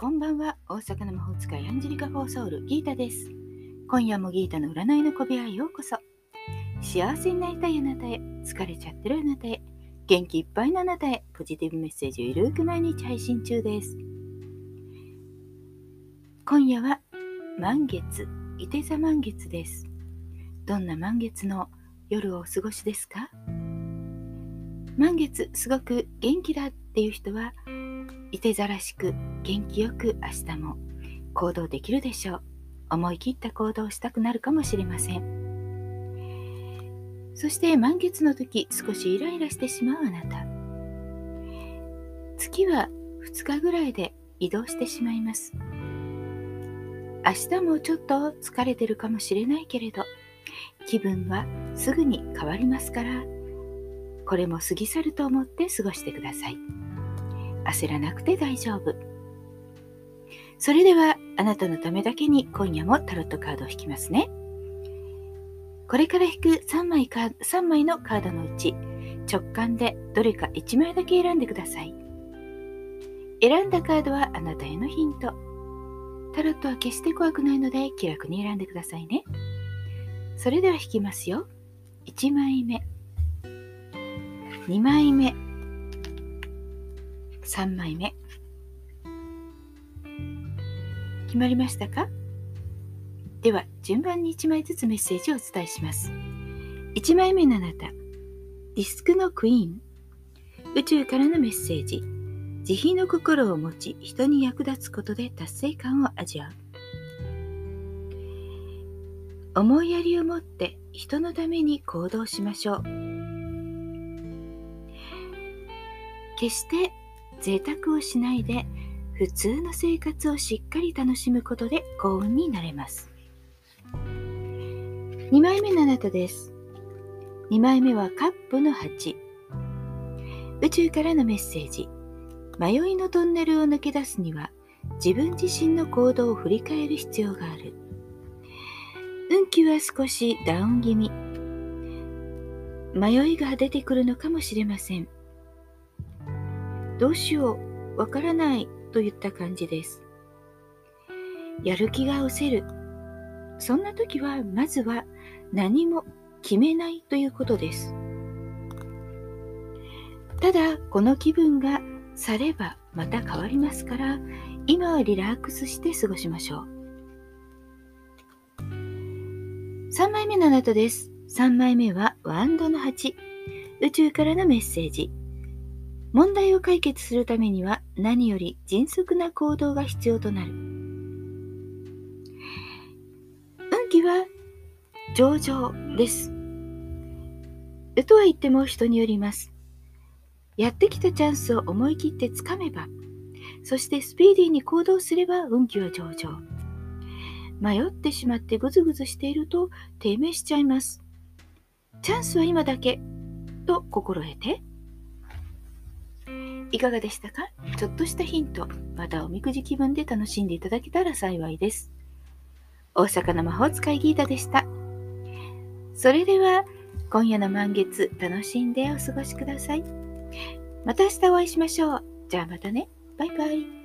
こんばんは。大阪の魔法使いアンジェリカ・フォーソウルギータです。今夜もギータの占いの小部屋へようこそ。幸せになりたいあなたへ。疲れちゃってるあなたへ。元気いっぱいのあなたへ。ポジティブメッセージをゆるく毎日配信中です。今夜は満月いて座満月です。どんな満月の夜をお過ごしですか？満月すごく元気だっていう人はいて座らしく元気よく明日も行動できるでしょう。思い切った行動をしたくなるかもしれません。そして満月の時少しイライラしてしまうあなた。月は2日ぐらいで移動してしまいます。明日もちょっと疲れてるかもしれないけれど気分はすぐに変わりますからこれも過ぎ去ると思って過ごしてください。焦らなくて大丈夫。それではあなたのためだけに今夜もタロットカードを引きますね。これから引く3枚か3枚のカードのうち直感でどれか1枚だけ選んでください。選んだカードはあなたへのヒント。タロットは決して怖くないので気楽に選んでくださいね。それでは引きますよ。1枚目。2枚目。3枚目。決まりましたか？では順番に1枚ずつメッセージをお伝えします。1枚目のあなたディスクのクイーン。宇宙からのメッセージ。慈悲の心を持ち人に役立つことで達成感を味わう。思いやりを持って人のために行動しましょう。決して贅沢をしないで普通の生活をしっかり楽しむことで幸運になれます。2枚目のあなたです。2枚目はカップの8宇宙からのメッセージ。迷いのトンネルを抜け出すには自分自身の行動を振り返る必要がある。運気は少しダウン気味。迷いが出てくるのかもしれません。どうしようわからないといった感じです。やる気が失せる。そんな時はまずは何も決めないということです。ただこの気分が去ればまた変わりますから今はリラックスして過ごしましょう。3枚目のあなたです。3枚目はワンドの8宇宙からのメッセージ。問題を解決するためには何より迅速な行動が必要となる運気は上々です。とは言っても人によります。やってきたチャンスを思い切ってつかめば、そしてスピーディーに行動すれば運気は上々。迷ってしまってぐずぐずしていると低迷しちゃいます。チャンスは今だけと心得て。いかがでしたか？ちょっとしたヒント、またおみくじ気分で楽しんでいただけたら幸いです。大阪の魔法使いギータでした。それでは、今夜の満月、楽しんでお過ごしください。また明日お会いしましょう。じゃあまたね。バイバイ。